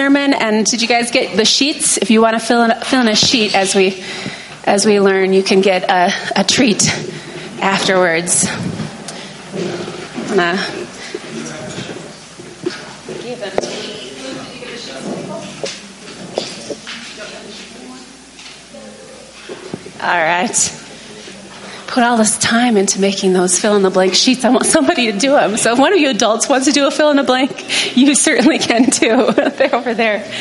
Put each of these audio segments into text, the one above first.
sermon. And did you guys get the sheets? If you want to fill in, fill in a sheet as we as we learn, you can get a, a treat afterwards. All right. Put all this time into making those fill in the blank sheets. I want somebody to do them. So if one of you adults wants to do a fill in the blank, you certainly can too. They're over there.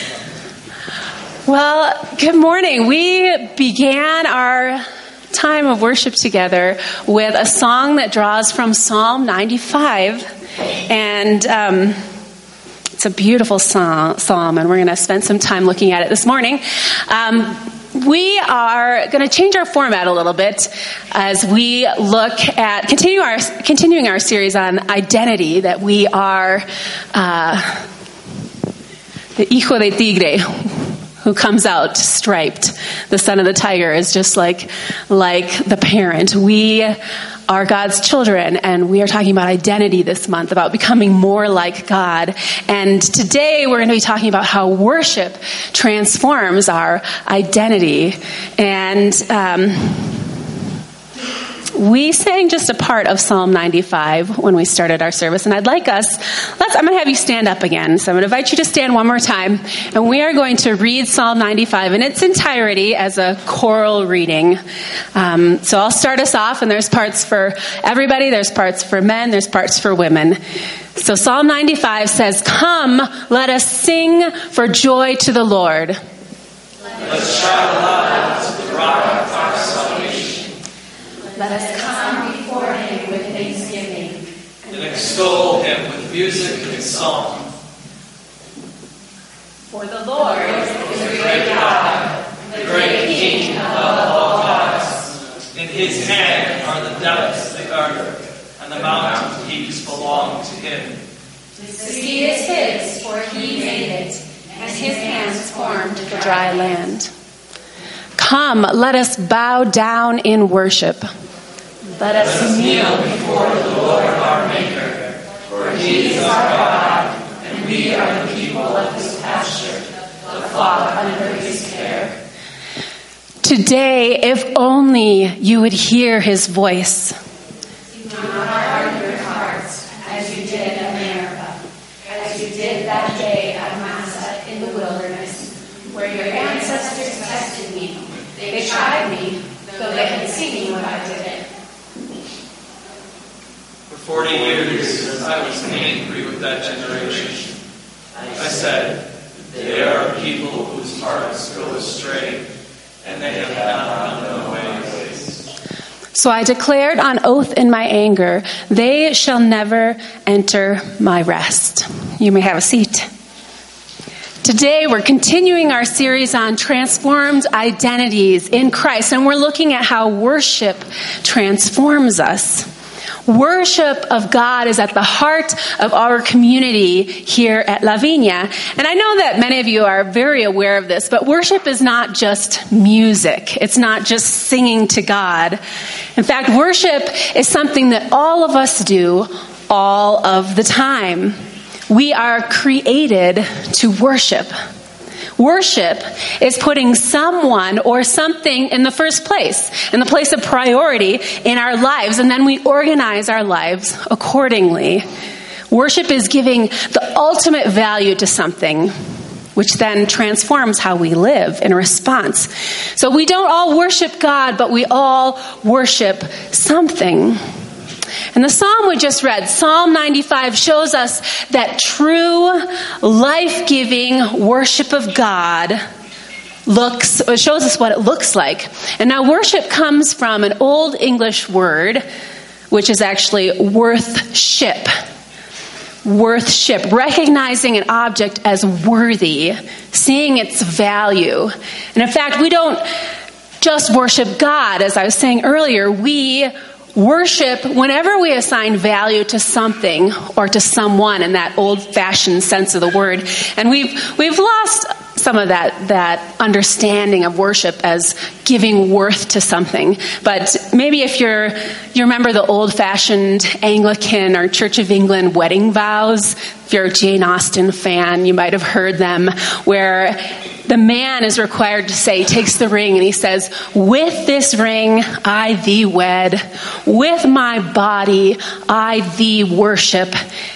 Well, good morning. We began our time of worship together with a song that draws from Psalm 95. And um, it's a beautiful psalm, and we're going to spend some time looking at it this morning. Um, we are going to change our format a little bit as we look at continue our, continuing our series on identity that we are uh, the hijo de tigre who comes out striped. The son of the tiger is just like like the parent. We are God's children, and we are talking about identity this month, about becoming more like God. And today we're going to be talking about how worship transforms our identity. And um, we sang just a part of Psalm 95 when we started our service, and I'd like us, let's, I'm going to have you stand up again. So I'm going to invite you to stand one more time, and we are going to read Psalm 95 in its entirety as a choral reading. Um, so I'll start us off, and there's parts for everybody, there's parts for men, there's parts for women. So Psalm 95 says, Come, let us sing for joy to the Lord. Let us shout aloud to the rock of our. Let us come before him with thanksgiving and extol him with music and song. For the Lord is the great God, the great King above all gods. In his hand are the depths of the earth, and the mountain peaks belong to him. The sea is his, for he made it, and his hands formed the dry land. Come, let us bow down in worship. Let us kneel before the Lord our Maker, for he is our God, and we are the people of his pasture, the flock under his care. Today, if only you would hear his voice. Do not harden your hearts as you did at Meribah, as you did that day at Massah in the wilderness, where your ancestors tested me. They tried me, though they had seen what I did. For forty years I was angry with that generation. I said, They are people whose hearts go astray, and they have not known my ways. So I declared on oath in my anger, they shall never enter my rest. You may have a seat. Today, we're continuing our series on transformed identities in Christ, and we're looking at how worship transforms us. Worship of God is at the heart of our community here at Lavinia. And I know that many of you are very aware of this, but worship is not just music. It's not just singing to God. In fact, worship is something that all of us do all of the time. We are created to worship. Worship is putting someone or something in the first place, in the place of priority in our lives, and then we organize our lives accordingly. Worship is giving the ultimate value to something, which then transforms how we live in response. So we don't all worship God, but we all worship something. And the psalm we just read, Psalm 95, shows us that true, life giving worship of God looks, it shows us what it looks like. And now worship comes from an old English word, which is actually worthship. Worthship, recognizing an object as worthy, seeing its value. And in fact, we don't just worship God, as I was saying earlier, we Worship, whenever we assign value to something or to someone in that old fashioned sense of the word, and we've, we've lost some of that, that understanding of worship as giving worth to something. But maybe if you're, you remember the old fashioned Anglican or Church of England wedding vows, If you're a Jane Austen fan, you might have heard them, where the man is required to say, takes the ring and he says, With this ring I thee wed, with my body I thee worship,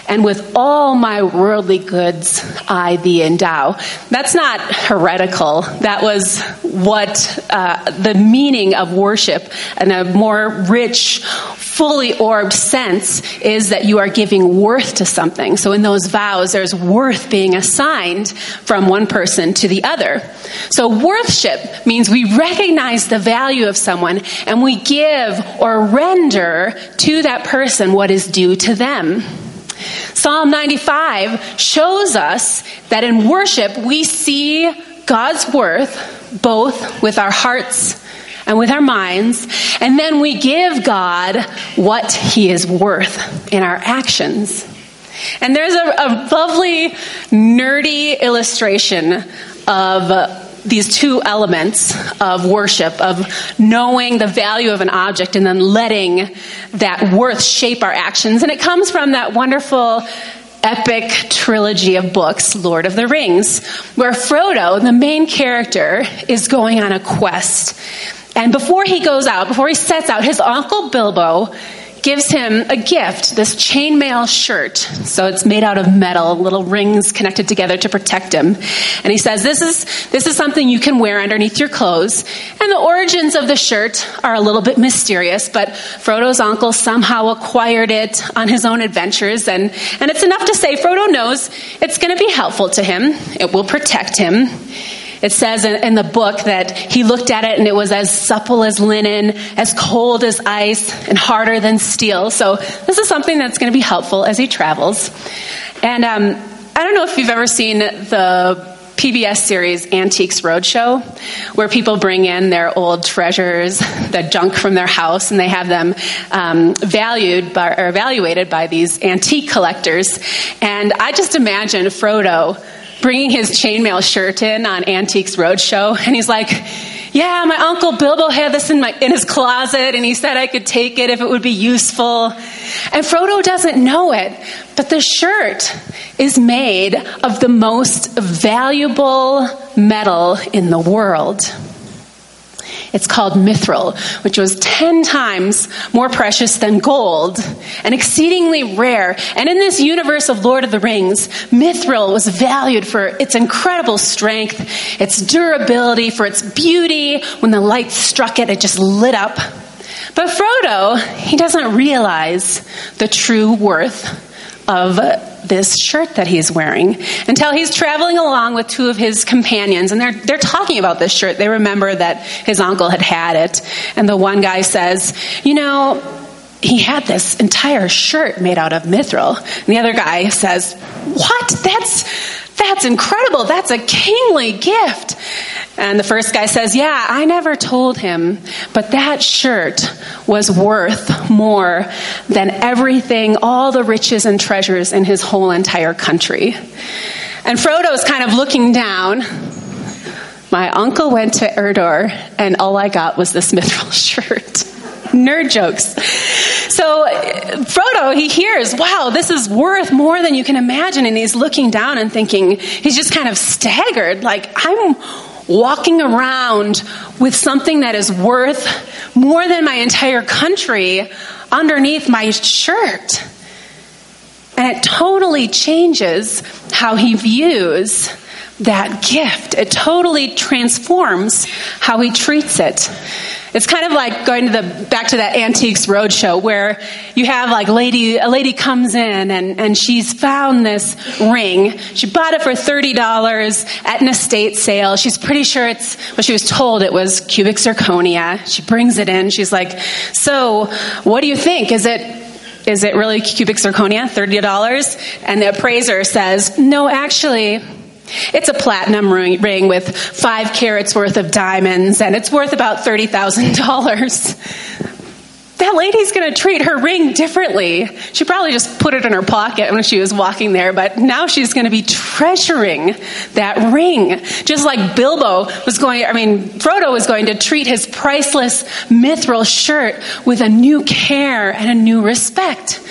and with all my worldly goods I thee endow. That's not heretical. That was what uh, the meaning of worship and a more rich, fully orbed sense is that you are giving worth to something. So in those vows, there's worth being assigned from one person to the other. So worship means we recognize the value of someone and we give or render to that person what is due to them. Psalm 95 shows us that in worship we see God's worth both with our hearts and with our minds, and then we give God what He is worth in our actions. And there's a, a lovely, nerdy illustration of these two elements of worship, of knowing the value of an object and then letting that worth shape our actions. And it comes from that wonderful epic trilogy of books, Lord of the Rings, where Frodo, the main character, is going on a quest. And before he goes out, before he sets out, his uncle Bilbo gives him a gift, this chainmail shirt. So it's made out of metal, little rings connected together to protect him. And he says, this is, this is something you can wear underneath your clothes. And the origins of the shirt are a little bit mysterious, but Frodo's uncle somehow acquired it on his own adventures. And, and it's enough to say Frodo knows it's going to be helpful to him. It will protect him. It says in, in, the book that he looked at it and it was as supple as linen, as cold as ice, and harder than steel. So this is something that's going to be helpful as he travels. And um, I don't know if you've ever seen the PBS series Antiques Roadshow, where people bring in their old treasures, the junk from their house, and they have them um, valued by, or evaluated by these antique collectors. And I just imagine Frodo bringing his chainmail shirt in on Antiques Roadshow, and he's like, "Yeah, my uncle Bilbo had this in my in his closet, and he said I could take it if it would be useful." And Frodo doesn't know it, but the shirt is made of the most valuable metal in the world. It's called mithril, which was 10 times more precious than gold and exceedingly rare. And in this universe of Lord of the Rings, mithril was valued for its incredible strength, its durability, for its beauty. When the light struck it, it just lit up. But Frodo, he doesn't realize the true worth of this shirt that he's wearing until he's traveling along with two of his companions and they're, they're talking about this shirt. They remember that his uncle had had it. And the one guy says, You know, he had this entire shirt made out of mithril. And the other guy says, What? That's. That's incredible. That's a kingly gift. And the first guy says, Yeah, I never told him, but that shirt was worth more than everything, all the riches and treasures in his whole entire country. And Frodo's kind of looking down. My uncle went to Mordor, and all I got was this mithril shirt. Nerd jokes. So Frodo, he hears, wow, this is worth more than you can imagine. And he's looking down and thinking, he's just kind of staggered. Like, I'm walking around with something that is worth more than my entire country underneath my shirt. And it totally changes how he views that gift. It totally transforms how he treats it. It's kind of like going to the back to that antiques roadshow where you have like lady a lady comes in and, and she's found this ring. She bought it for thirty dollars at an estate sale. She's pretty sure it's well, she was told it was cubic zirconia. She brings it in. She's like, So what do you think? Is it is it really cubic zirconia, $30? And the appraiser says, No, actually, it's a platinum ring with five carats worth of diamonds, and it's worth about $30,000. That lady's going to treat her ring differently. She probably just put it in her pocket when she was walking there, but now she's going to be treasuring that ring. Just like Bilbo was going, I mean, Frodo was going to treat his priceless mithril shirt with a new care and a new respect.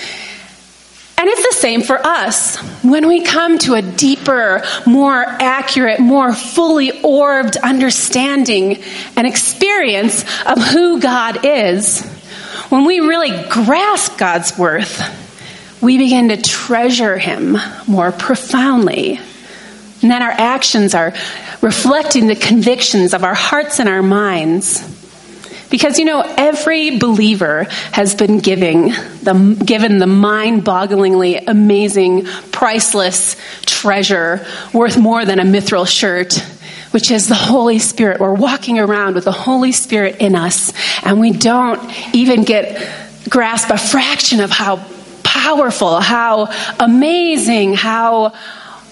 And it's the same for us. When we come to a deeper, more accurate, more fully orbed understanding and experience of who God is, when we really grasp God's worth, we begin to treasure Him more profoundly. And then our actions are reflecting the convictions of our hearts and our minds. Because you know, every believer has been giving the, given the mind bogglingly amazing, priceless treasure worth more than a mithril shirt, which is the Holy Spirit. We're walking around with the Holy Spirit in us, and we don't even get grasp a fraction of how powerful, how amazing, how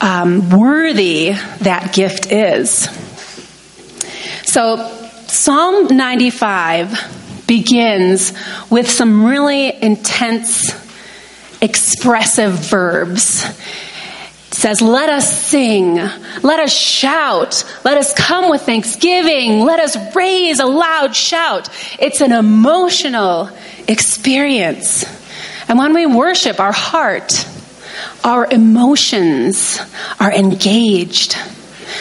um, worthy that gift is. So, Psalm 95 begins with some really intense, expressive verbs. It says, Let us sing, let us shout, let us come with thanksgiving, let us raise a loud shout. It's an emotional experience. And when we worship, our heart, our emotions are engaged.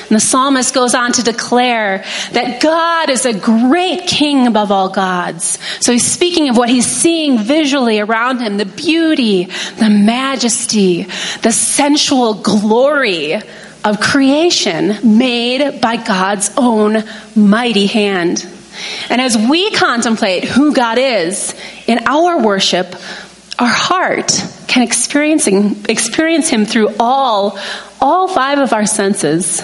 And the psalmist goes on to declare that God is a great king above all gods. So he's speaking of what he's seeing visually around him the beauty, the majesty, the sensual glory of creation made by God's own mighty hand. And as we contemplate who God is in our worship, our heart can experiencing, experience Him through all, all five of our senses.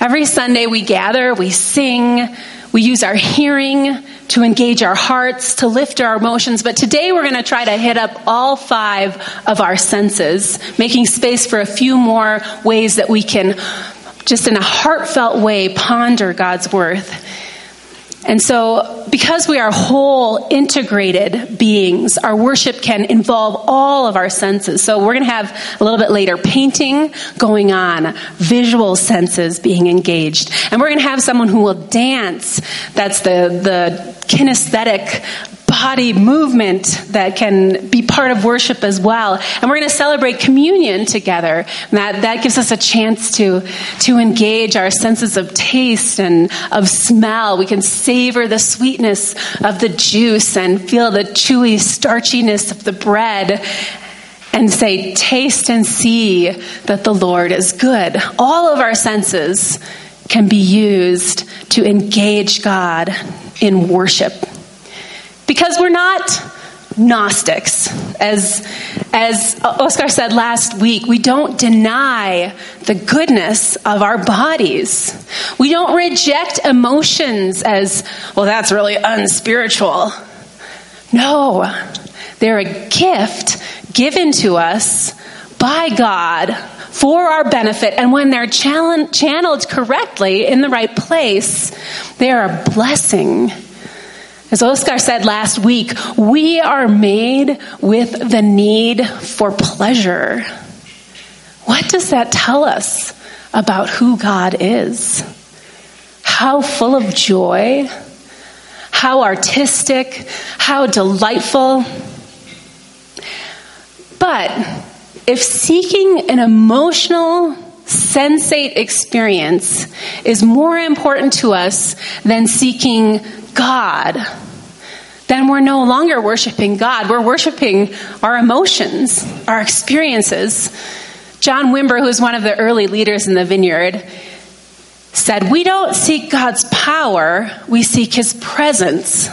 Every Sunday we gather, we sing, we use our hearing to engage our hearts, to lift our emotions. But today we're going to try to hit up all five of our senses, making space for a few more ways that we can, just in a heartfelt way, ponder God's worth. And so, because we are whole, integrated beings, our worship can involve all of our senses. So, we're going to have a little bit later painting going on, visual senses being engaged. And we're going to have someone who will dance. That's the, the kinesthetic body movement that can be part of worship as well. And we're going to celebrate communion together. That, that gives us a chance to, to engage our senses of taste and of smell. We can savor the sweetness of the juice and feel the chewy starchiness of the bread and say, Taste and see that the Lord is good. All of our senses can be used to engage God in worship because we're not Gnostics. As, as Oscar said last week, we don't deny the goodness of our bodies. We don't reject emotions as, well, that's really unspiritual. No, they're a gift given to us by God for our benefit. And when they're channeled correctly in the right place, they're a blessing as Oscar said last week, we are made with the need for pleasure. What does that tell us about who God is? How full of joy, how artistic, how delightful. But if seeking an emotional, sensate experience is more important to us than seeking God, then we're no longer worshiping God. We're worshiping our emotions, our experiences. John Wimber, who was one of the early leaders in the vineyard, said, We don't seek God's power, we seek his presence.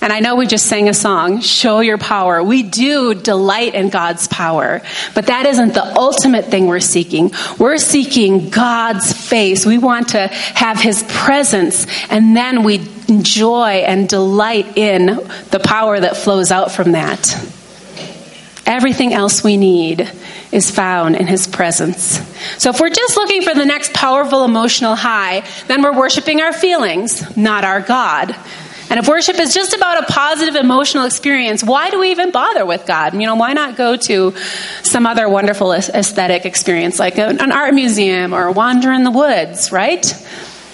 And I know we just sang a song, Show Your Power. We do delight in God's power, but that isn't the ultimate thing we're seeking. We're seeking God's face. We want to have His presence, and then we enjoy and delight in the power that flows out from that. Everything else we need is found in his presence. So if we're just looking for the next powerful emotional high, then we're worshiping our feelings, not our God. And if worship is just about a positive emotional experience, why do we even bother with God? You know, why not go to some other wonderful aesthetic experience like an art museum or a wander in the woods, right?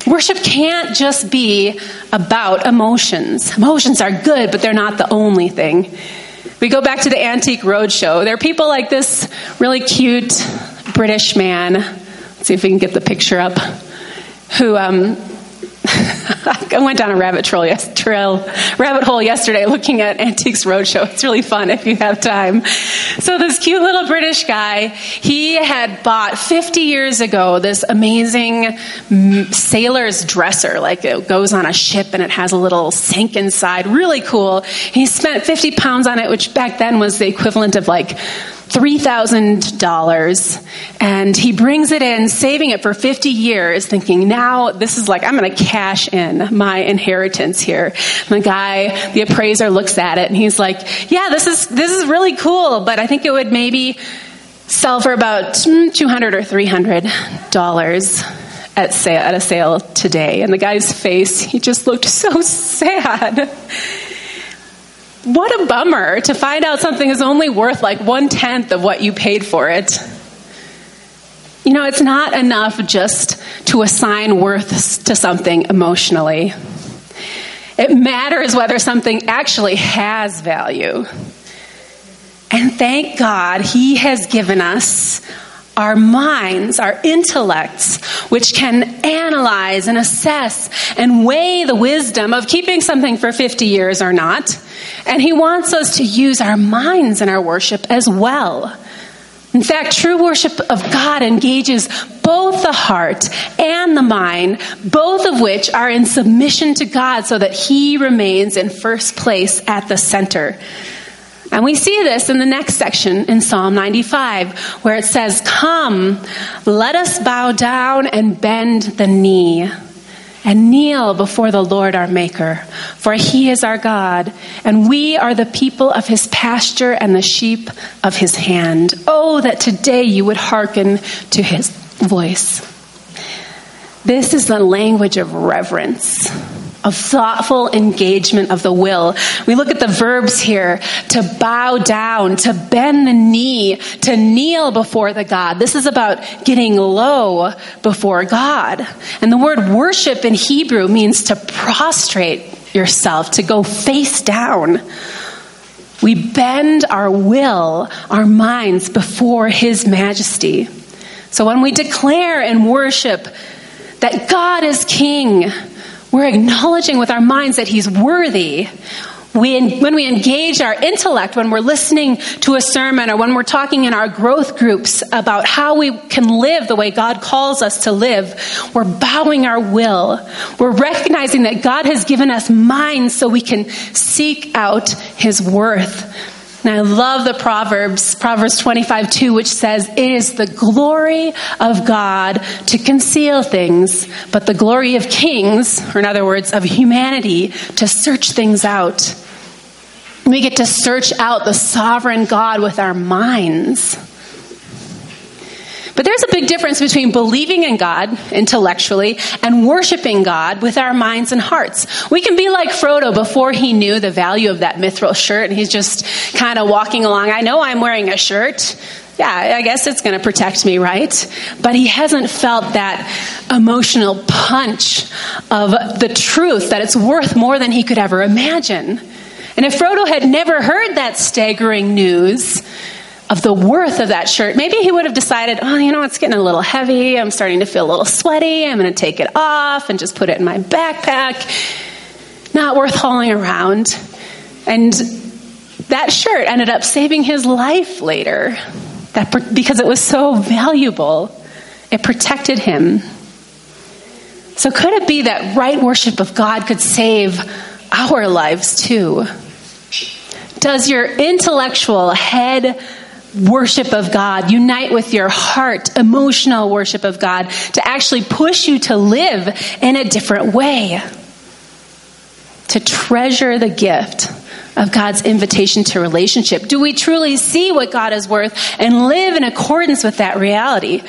Worship can't just be about emotions. Emotions are good, but they're not the only thing. We go back to the Antique Roadshow. There are people like this really cute British man. Let's see if we can get the picture up. Who um, I went down a rabbit trail, yes, trail, rabbit hole yesterday looking at Antiques Roadshow. It's really fun if you have time. So this cute little British guy, he had bought 50 years ago this amazing mm, sailor's dresser. Like it goes on a ship and it has a little sink inside. Really cool. He spent 50 pounds on it, which back then was the equivalent of like $3,000 and he brings it in, saving it for 50 years, thinking now this is like, I'm going to cash in my inheritance here. And the guy, the appraiser looks at it and he's like, yeah, this is, this is really cool, but I think it would maybe sell for about 200 or $300 at sale, at a sale today. And the guy's face, he just looked so sad. What a bummer to find out something is only worth like one tenth of what you paid for it. You know, it's not enough just to assign worth to something emotionally. It matters whether something actually has value. And thank God He has given us our minds, our intellects, which can analyze and assess and weigh the wisdom of keeping something for 50 years or not. And He wants us to use our minds in our worship as well. In fact, true worship of God engages both the heart and the mind, both of which are in submission to God so that He remains in first place at the center. And we see this in the next section in Psalm 95, where it says, Come, let us bow down and bend the knee and kneel before the Lord our Maker, for he is our God, and we are the people of his pasture and the sheep of his hand. Oh, that today you would hearken to his voice. This is the language of reverence of thoughtful engagement of the will. We look at the verbs here to bow down, to bend the knee, to kneel before the God. This is about getting low before God. And the word worship in Hebrew means to prostrate yourself, to go face down. We bend our will, our minds before His majesty. So when we declare and worship that God is King, we're acknowledging with our minds that He's worthy. We, when we engage our intellect, when we're listening to a sermon or when we're talking in our growth groups about how we can live the way God calls us to live, we're bowing our will. We're recognizing that God has given us minds so we can seek out His worth. And I love the Proverbs, Proverbs 25, 2, which says, It is the glory of God to conceal things, but the glory of kings, or in other words, of humanity, to search things out. We get to search out the sovereign God with our minds. But there's a big difference between believing in God intellectually and worshiping God with our minds and hearts. We can be like Frodo before he knew the value of that mithril shirt and he's just kind of walking along. I know I'm wearing a shirt. Yeah, I guess it's going to protect me, right? But he hasn't felt that emotional punch of the truth that it's worth more than he could ever imagine. And if Frodo had never heard that staggering news, of the worth of that shirt, maybe he would have decided, oh, you know, it's getting a little heavy. I'm starting to feel a little sweaty. I'm going to take it off and just put it in my backpack. Not worth hauling around. And that shirt ended up saving his life later that, because it was so valuable. It protected him. So, could it be that right worship of God could save our lives too? Does your intellectual head worship of God, unite with your heart, emotional worship of God, to actually push you to live in a different way. To treasure the gift of God's invitation to relationship. Do we truly see what God is worth and live in accordance with that reality?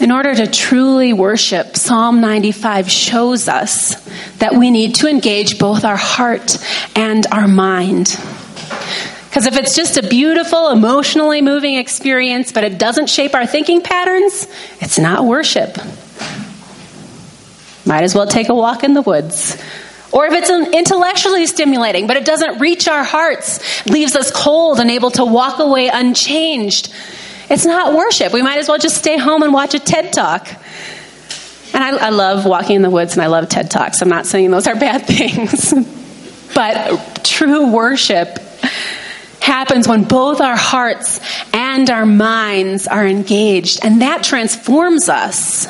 In order to truly worship, Psalm 95 shows us that we need to engage both our heart and our mind. Because if it's just a beautiful, emotionally moving experience, but it doesn't shape our thinking patterns, it's not worship. Might as well take a walk in the woods Or if it's intellectually stimulating, but it doesn't reach our hearts, leaves us cold and able to walk away unchanged, it's not worship. We might as well just stay home and watch a TED Talk. And I, I love walking in the woods and I love TED Talks. I'm not saying those are bad things. but true worship happens when both our hearts and our minds are engaged, and that transforms us.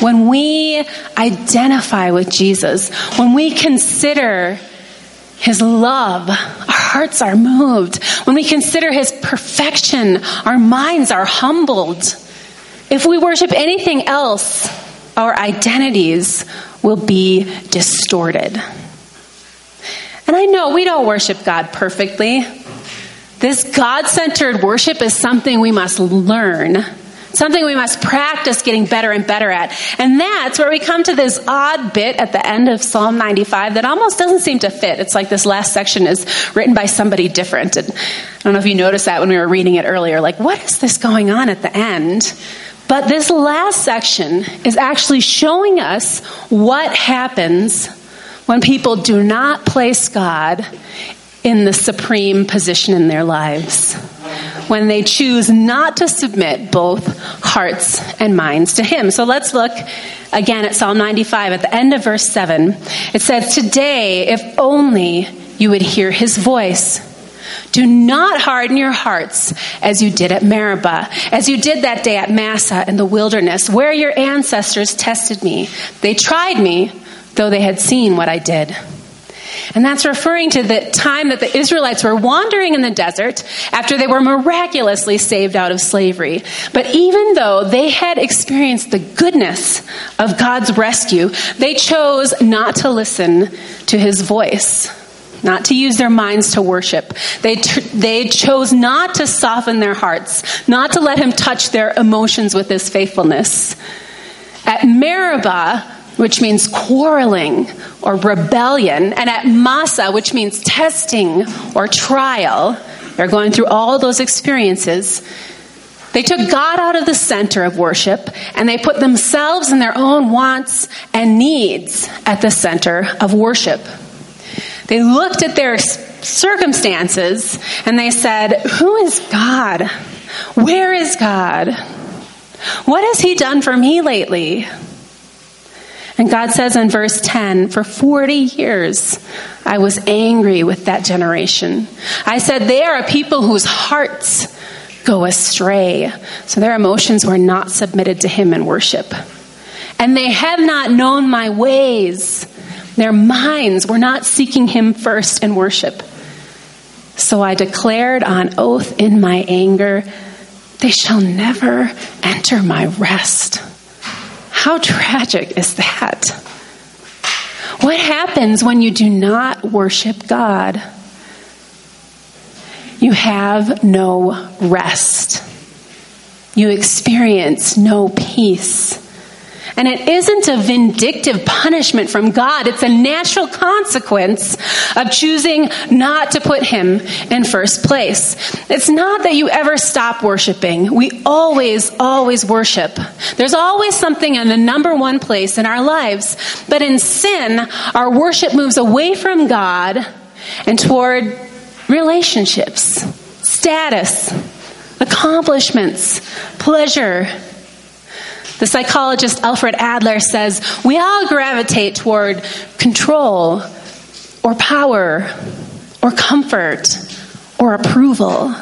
When we identify with Jesus, when we consider his love, our hearts are moved. When we consider his perfection, our minds are humbled. If we worship anything else, our identities will be distorted. I know we don't worship God perfectly. This God centered worship is something we must learn, something we must practice getting better and better at. And that's where we come to this odd bit at the end of Psalm 95 that almost doesn't seem to fit. It's like this last section is written by somebody different. And I don't know if you noticed that when we were reading it earlier. Like, what is this going on at the end? But this last section is actually showing us what happens when people do not place God in the supreme position in their lives, when they choose not to submit both hearts and minds to Him. So let's look again at Psalm 95 at the end of verse 7. It says, Today, if only you would hear His voice. Do not harden your hearts as you did at Meribah, as you did that day at Massah in the wilderness, where your ancestors tested me. They tried me, though they had seen what I did. And that's referring to the time that the Israelites were wandering in the desert after they were miraculously saved out of slavery. But even though they had experienced the goodness of God's rescue, they chose not to listen to his voice, not to use their minds to worship. They, they chose not to soften their hearts, not to let him touch their emotions with his faithfulness. At Meribah, which means quarreling or rebellion, and at Massah, which means testing or trial. They're going through all those experiences. They took God out of the center of worship and they put themselves and their own wants and needs at the center of worship. They looked at their circumstances and they said, Who is God? Where is God? What has He done for me lately? And God says in verse 10, for 40 years I was angry with that generation. I said, they are a people whose hearts go astray. So their emotions were not submitted to Him in worship. And they have not known my ways. Their minds were not seeking Him first in worship. So I declared on oath in my anger, they shall never enter my rest. How tragic is that? What happens when you do not worship God? You have no rest. You experience no peace. And it isn't a vindictive punishment from God. It's a natural consequence of choosing not to put Him in first place. It's not that you ever stop worshiping. We always, always worship. There's always something in the number one place in our lives. But in sin, our worship moves away from God and toward relationships, status, accomplishments, pleasure, the psychologist Alfred Adler says we all gravitate toward control or power or comfort or approval.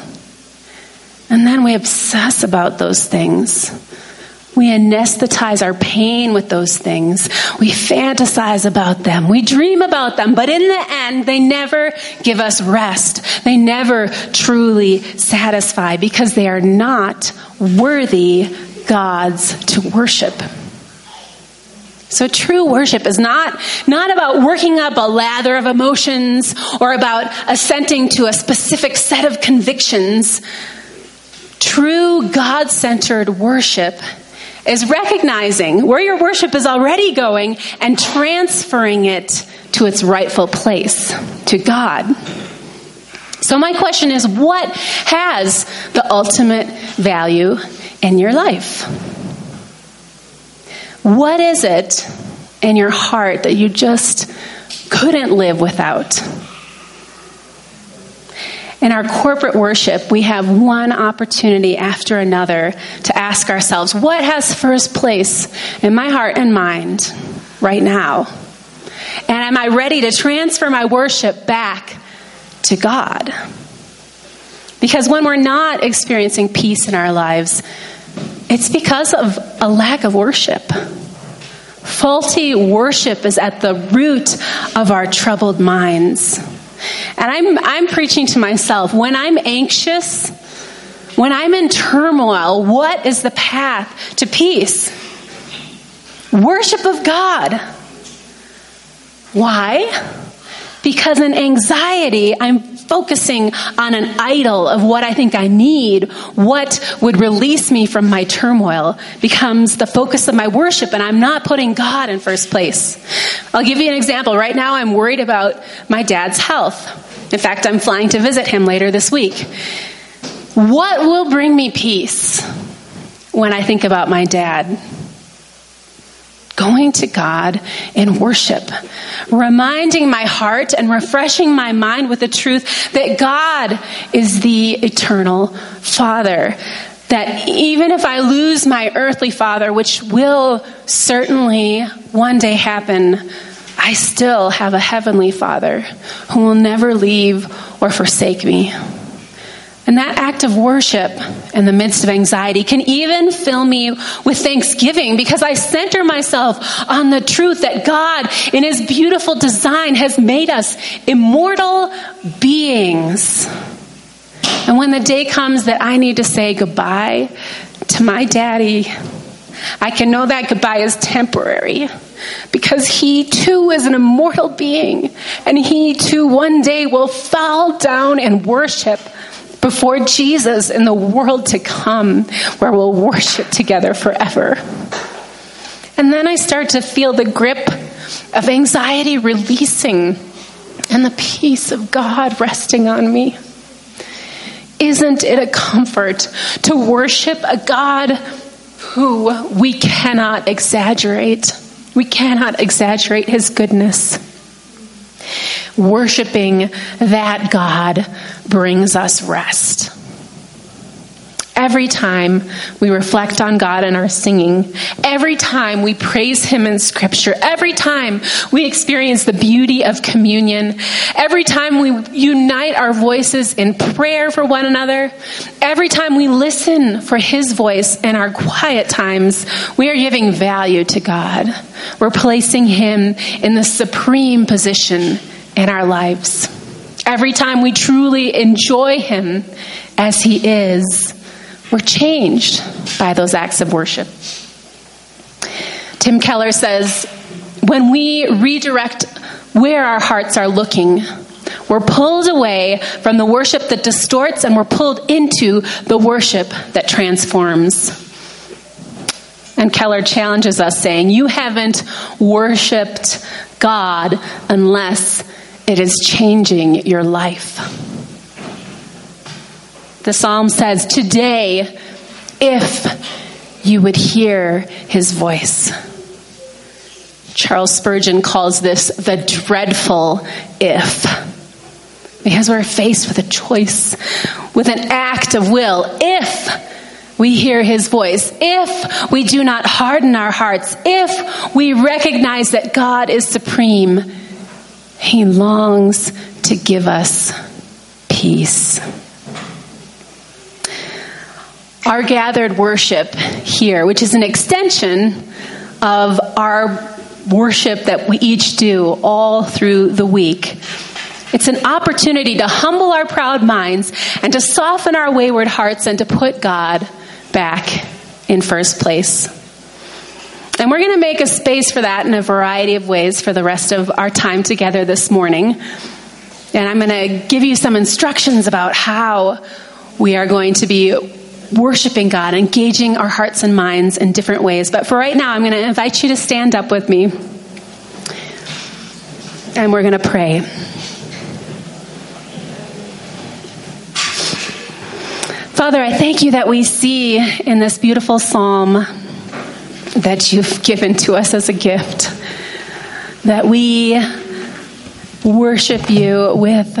And then we obsess about those things. We anesthetize our pain with those things. We fantasize about them. We dream about them. But in the end, they never give us rest. They never truly satisfy because they are not worthy gods to worship. So true worship is not, not about working up a lather of emotions or about assenting to a specific set of convictions. True God centered worship is recognizing where your worship is already going and transferring it to its rightful place, to God. So, my question is what has the ultimate value in your life? What is it in your heart that you just couldn't live without. In our corporate worship, we have one opportunity after another to ask ourselves, what has first place in my heart and mind right now? And am I ready to transfer my worship back to God? Because when we're not experiencing peace in our lives, it's because of a lack of worship. Faulty worship is at the root of our troubled minds. And I'm, I'm preaching to myself. When I'm anxious, when I'm in turmoil, what is the path to peace? Worship of God. Why? Because in anxiety, I'm focusing on an idol of what I think I need, what would release me from my turmoil, becomes the focus of my worship, and I'm not putting God in first place. I'll give you an example. Right now, I'm worried about my dad's health. In fact, I'm flying to visit him later this week. What will bring me peace when I think about my dad? Going to God in worship, reminding my heart and refreshing my mind with the truth that God is the eternal Father. That even if I lose my earthly father, which will certainly one day happen, I still have a heavenly father who will never leave or forsake me. And that act of worship in the midst of anxiety can even fill me with thanksgiving because I center myself on the truth that God, in His beautiful design, has made us immortal beings. And when the day comes that I need to say goodbye to my daddy, I can know that goodbye is temporary because he too is an immortal being and he too one day will fall down and worship before Jesus in the world to come where we'll worship together forever. And then I start to feel the grip of anxiety releasing and the peace of God resting on me. Isn't it a comfort to worship a God who we cannot exaggerate? We cannot exaggerate his goodness. Worshiping that God brings us rest. Every time we reflect on God in our singing, every time we praise Him in Scripture, every time we experience the beauty of communion, every time we unite our voices in prayer for one another, every time we listen for His voice in our quiet times, we are giving value to God. We're placing Him in the supreme position in our lives. Every time we truly enjoy Him as He is, we're changed by those acts of worship. Tim Keller says, when we redirect where our hearts are looking, we're pulled away from the worship that distorts and we're pulled into the worship that transforms. And Keller challenges us, saying, You haven't worshiped God unless it is changing your life. The psalm says, Today, if you would hear his voice. Charles Spurgeon calls this the dreadful if. Because we're faced with a choice, with an act of will. If we hear his voice, if we do not harden our hearts, if we recognize that God is supreme, he longs to give us peace. Our gathered worship here, which is an extension of our worship that we each do all through the week. It's an opportunity to humble our proud minds and to soften our wayward hearts and to put God back in first place. And we're going to make a space for that in a variety of ways for the rest of our time together this morning. And I'm going to give you some instructions about how we are going to be worshiping God, engaging our hearts and minds in different ways. But for right now, I'm going to invite you to stand up with me. And we're going to pray. Father, I thank you that we see in this beautiful psalm that you've given to us as a gift. that we worship you with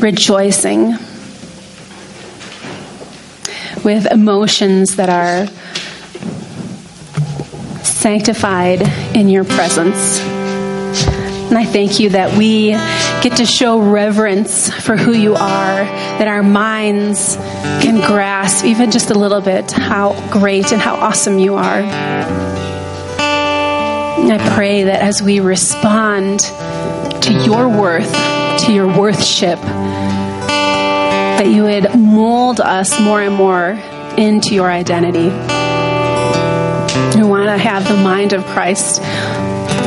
rejoicing, with emotions that are sanctified in your presence. And I thank you that we get to show reverence for who you are, that our minds can grasp even just a little bit how great and how awesome you are. And I pray that as we respond to your worth, to your worthship, that you would mold us more and more into your identity. We want to have the mind of Christ.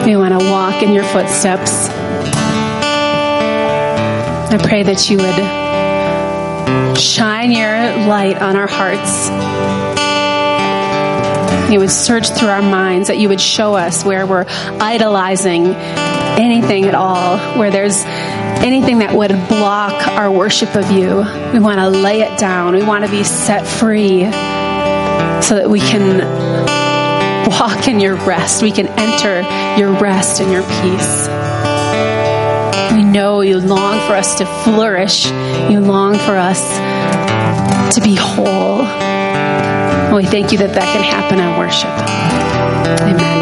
We want to walk in your footsteps. I pray that you would shine your light on our hearts. You would search through our minds, that you would show us where we're idolizing anything at all, where there's anything that would block our worship of you. We want to lay it down. We want to be set free so that we can walk in your rest. We can enter your rest and your peace. We know you long for us to flourish. You long for us to be whole. And we thank you that that can happen in worship. Amen.